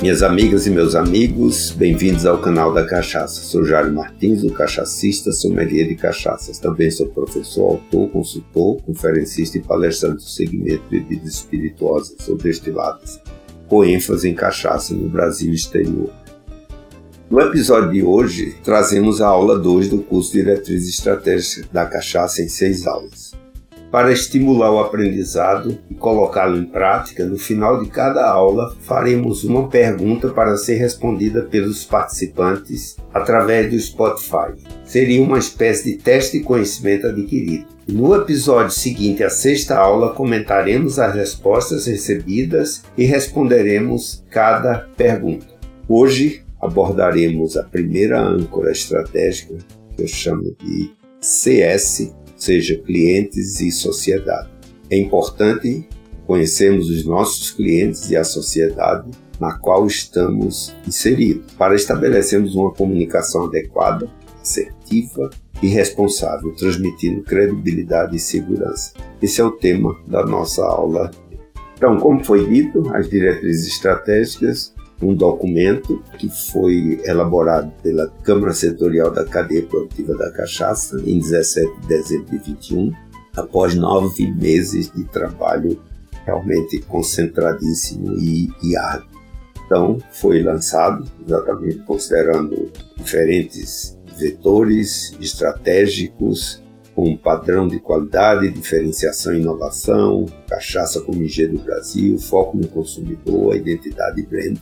Minhas amigas e meus amigos, bem-vindos ao canal da Cachaça. Sou Jário Martins, o cachacista, sommelier de cachaças. Também sou professor, autor, consultor, conferencista e palestrante do segmento bebidas espirituosas ou destiladas, com ênfase em cachaça no Brasil e exterior. No episódio de hoje, trazemos a aula 2 do curso Diretriz Estratégica da Cachaça em seis aulas. Para estimular o aprendizado e colocá-lo em prática, no final de cada aula faremos uma pergunta para ser respondida pelos participantes através do Spotify. Seria uma espécie de teste de conhecimento adquirido. No episódio seguinte à sexta aula, comentaremos as respostas recebidas e responderemos cada pergunta. Hoje abordaremos a primeira âncora estratégica, que eu chamo de CS, seja clientes e sociedade. É importante conhecermos os nossos clientes e a sociedade na qual estamos inseridos, para estabelecermos uma comunicação adequada, assertiva e responsável, transmitindo credibilidade e segurança. Esse é o tema da nossa aula. Então, como foi dito, as diretrizes estratégicas um documento que foi elaborado pela Câmara Setorial da Cadeia Produtiva da Cachaça em 17 de dezembro de 21, após nove meses de trabalho realmente concentradíssimo e, e árduo. Então, foi lançado exatamente considerando diferentes vetores estratégicos com padrão de qualidade, diferenciação e inovação, cachaça como engenho do Brasil, foco no consumidor, identidade brand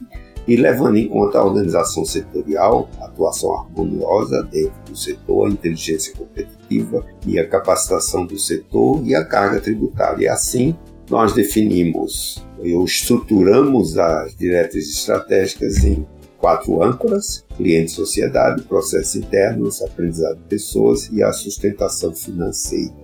e levando em conta a organização setorial, atuação harmoniosa dentro do setor, a inteligência competitiva e a capacitação do setor e a carga tributária. E assim, nós definimos ou estruturamos as diretrizes estratégicas em quatro âncoras: cliente, sociedade, processos internos, aprendizado de pessoas e a sustentação financeira.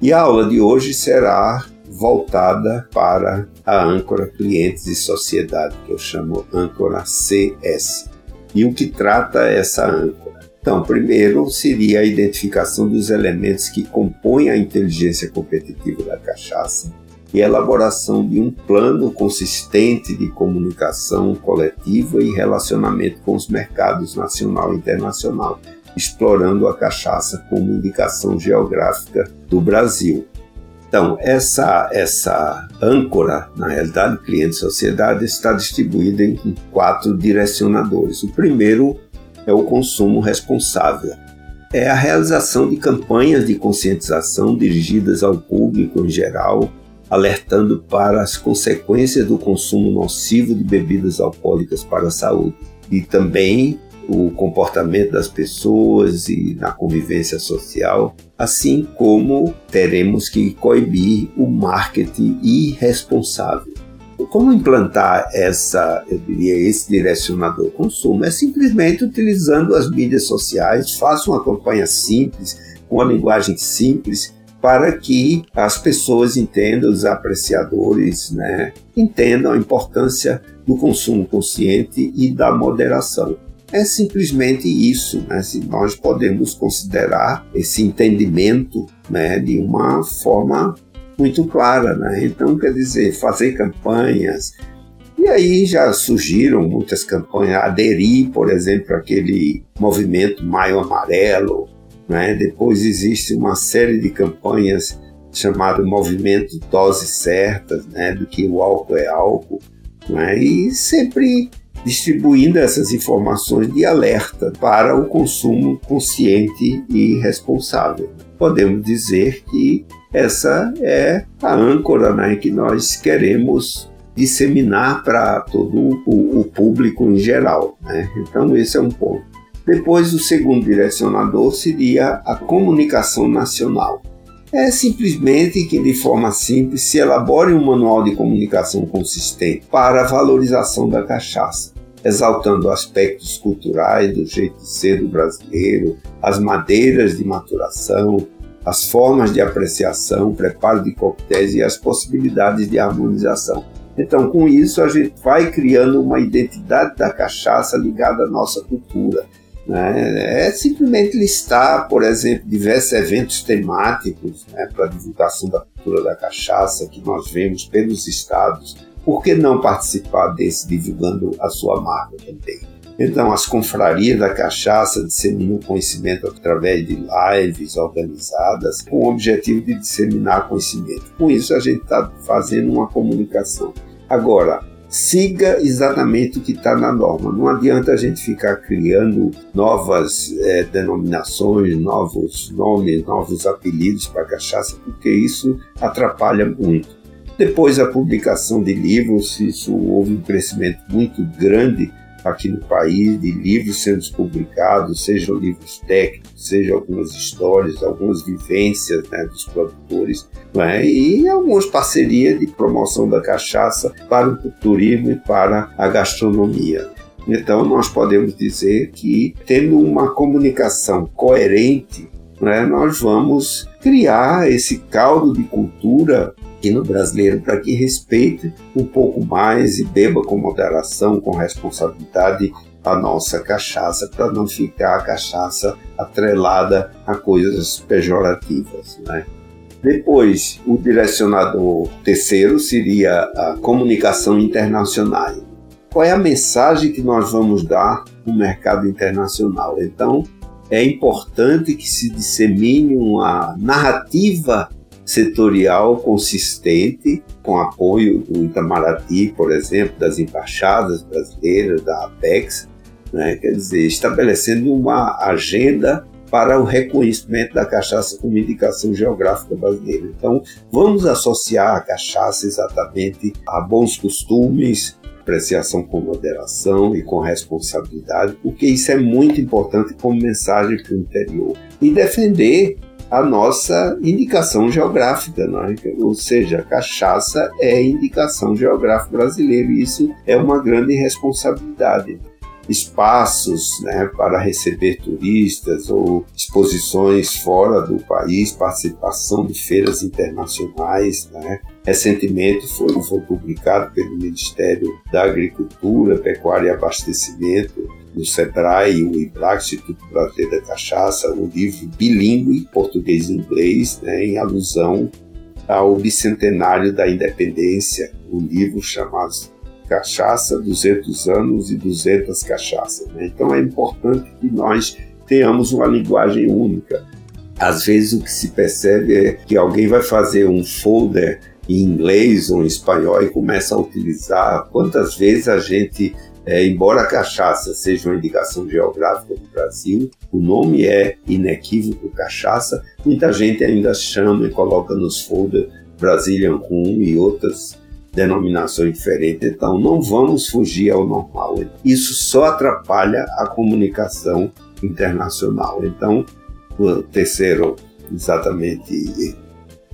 E a aula de hoje será voltada para a âncora clientes e sociedade, que eu chamo âncora CS. E o que trata essa âncora? Então, primeiro seria a identificação dos elementos que compõem a inteligência competitiva da cachaça e elaboração de um plano consistente de comunicação coletiva e relacionamento com os mercados nacional e internacional, explorando a cachaça como indicação geográfica do Brasil. Então, essa, essa âncora, na realidade, cliente-sociedade, está distribuída em quatro direcionadores. O primeiro é o consumo responsável. É a realização de campanhas de conscientização dirigidas ao público em geral, alertando para as consequências do consumo nocivo de bebidas alcoólicas para a saúde. E também o comportamento das pessoas e na convivência social, assim como teremos que coibir o marketing irresponsável. Como implantar essa, eu diria, esse direcionador consumo? É simplesmente utilizando as mídias sociais, faça uma campanha simples, com uma linguagem simples, para que as pessoas entendam, os apreciadores, né, entendam a importância do consumo consciente e da moderação é simplesmente isso. Né? Se nós podemos considerar esse entendimento né, de uma forma muito clara. Né? Então, quer dizer, fazer campanhas. E aí já surgiram muitas campanhas, aderir, por exemplo, àquele movimento Maio Amarelo. Né? Depois existe uma série de campanhas chamado Movimento Doses Certas, né? do que o álcool é álcool. Né? E sempre distribuindo essas informações de alerta para o consumo consciente e responsável. Podemos dizer que essa é a âncora né, que nós queremos disseminar para todo o, o, público em geral. Né? Então, esse é um ponto. Depois, o segundo direcionador seria a comunicação nacional. É simplesmente que, de forma simples, se elabore um manual de comunicação consistente para a valorização da cachaça exaltando aspectos culturais do jeito de ser do brasileiro, as madeiras de maturação, as formas de apreciação, preparo de coquetéis e as possibilidades de harmonização. Então, com isso, a gente vai criando uma identidade da cachaça ligada à nossa cultura. Né? É simplesmente listar, por exemplo, diversos eventos temáticos né, para divulgação da cultura da cachaça que nós vemos pelos estados por que não participar desse divulgando a sua marca também? Então, as confrarias da cachaça disseminam conhecimento através de lives organizadas com o objetivo de disseminar conhecimento. Com isso, a gente está fazendo uma comunicação. Agora, siga exatamente o que está na norma. Não adianta a gente ficar criando novas é, denominações, novos nomes, novos apelidos para cachaça, porque isso atrapalha muito. Depois da publicação de livros, isso houve um crescimento muito grande aqui no país de livros sendo publicados, sejam livros técnicos, sejam algumas histórias, algumas vivências né, dos produtores, né, e algumas parcerias de promoção da cachaça para o turismo e para a gastronomia. Então, nós podemos dizer que, tendo uma comunicação coerente, né, nós vamos criar esse caldo de cultura no brasileiro para que respeite um pouco mais e beba com moderação, com responsabilidade a nossa cachaça, para não ficar a cachaça atrelada a coisas pejorativas. Né? Depois, o direcionador terceiro seria a comunicação internacional. Qual é a mensagem que nós vamos dar no mercado internacional? Então, é importante que se dissemine uma narrativa setorial consistente, com apoio do Itamaraty, por exemplo, das embaixadas brasileiras, da Apex, né? quer dizer, estabelecendo uma agenda para o reconhecimento da cachaça como indicação geográfica brasileira. Então, vamos associar a cachaça exatamente a bons costumes, apreciação com moderação e com responsabilidade, porque isso é muito importante como mensagem para o interior. E defender a nossa indicação geográfica, é? ou seja, cachaça é indicação geográfica brasileira e isso é uma grande responsabilidade. Espaços né, para receber turistas ou exposições fora do país, participação de feiras internacionais. Né? Recentemente foi, foi publicado pelo Ministério da Agricultura, Pecuária e Abastecimento do SEBRAE, o IBRAC, Instituto Brasileiro da Cachaça, um livro bilíngue, português e inglês, né, em alusão ao bicentenário da independência, um livro chamado Cachaça, 200 anos e 200 cachaças. Né? Então é importante que nós tenhamos uma linguagem única. Às vezes o que se percebe é que alguém vai fazer um folder em inglês ou em espanhol e começa a utilizar. Quantas vezes a gente é, embora a cachaça seja uma indicação geográfica do Brasil, o nome é inequívoco cachaça, muita gente ainda chama e coloca nos folders Brazilian Rum e outras denominações diferentes, então não vamos fugir ao normal. Isso só atrapalha a comunicação internacional. Então, o terceiro, exatamente,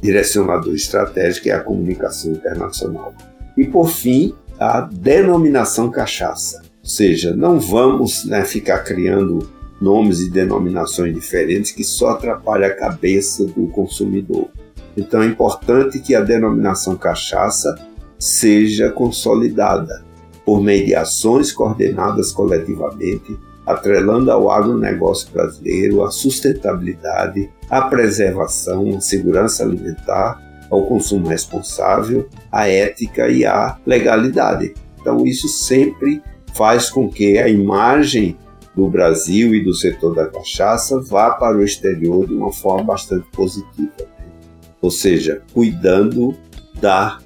direcionador estratégico é a comunicação internacional. E por fim, a denominação cachaça. Ou seja, não vamos né, ficar criando nomes e denominações diferentes que só atrapalham a cabeça do consumidor. Então é importante que a denominação cachaça seja consolidada por meio de ações coordenadas coletivamente, atrelando ao agronegócio brasileiro a sustentabilidade, a preservação, a segurança alimentar ao consumo responsável, à ética e à legalidade. Então, isso sempre faz com que a imagem do Brasil e do setor da cachaça vá para o exterior de uma forma bastante positiva. Ou seja, cuidando da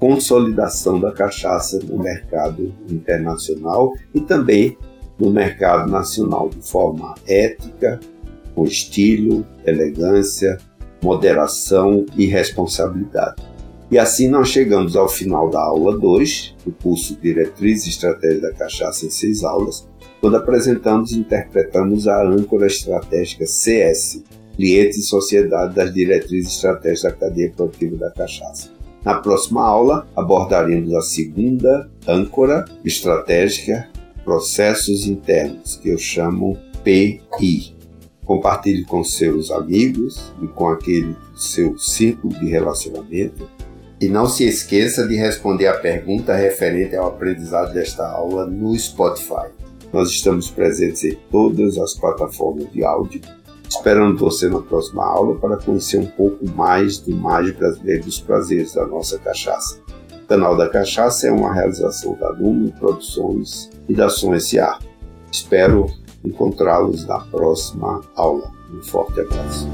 consolidação da cachaça no mercado internacional e também no mercado nacional de forma ética, com estilo, elegância, moderação e responsabilidade. E assim nós chegamos ao final da aula 2 do curso Diretriz e Estratégia da Cachaça em seis aulas, quando apresentamos e interpretamos a âncora estratégica CS, Clientes e Sociedade das Diretrizes Estratégicas da Cadeia Produtiva da Cachaça. Na próxima aula abordaremos a segunda âncora estratégica, Processos Internos, que eu chamo PI. Compartilhe com seus amigos e com aquele seu círculo de relacionamento. E não se esqueça de responder a pergunta referente ao aprendizado desta aula no Spotify. Nós estamos presentes em todas as plataformas de áudio, esperando você na próxima aula para conhecer um pouco mais do mágico brasileiro dos prazeres da nossa cachaça. canal da Cachaça é uma realização da Lume Produções e da Som S.A. Espero encontrá-los na próxima aula. Um forte abraço.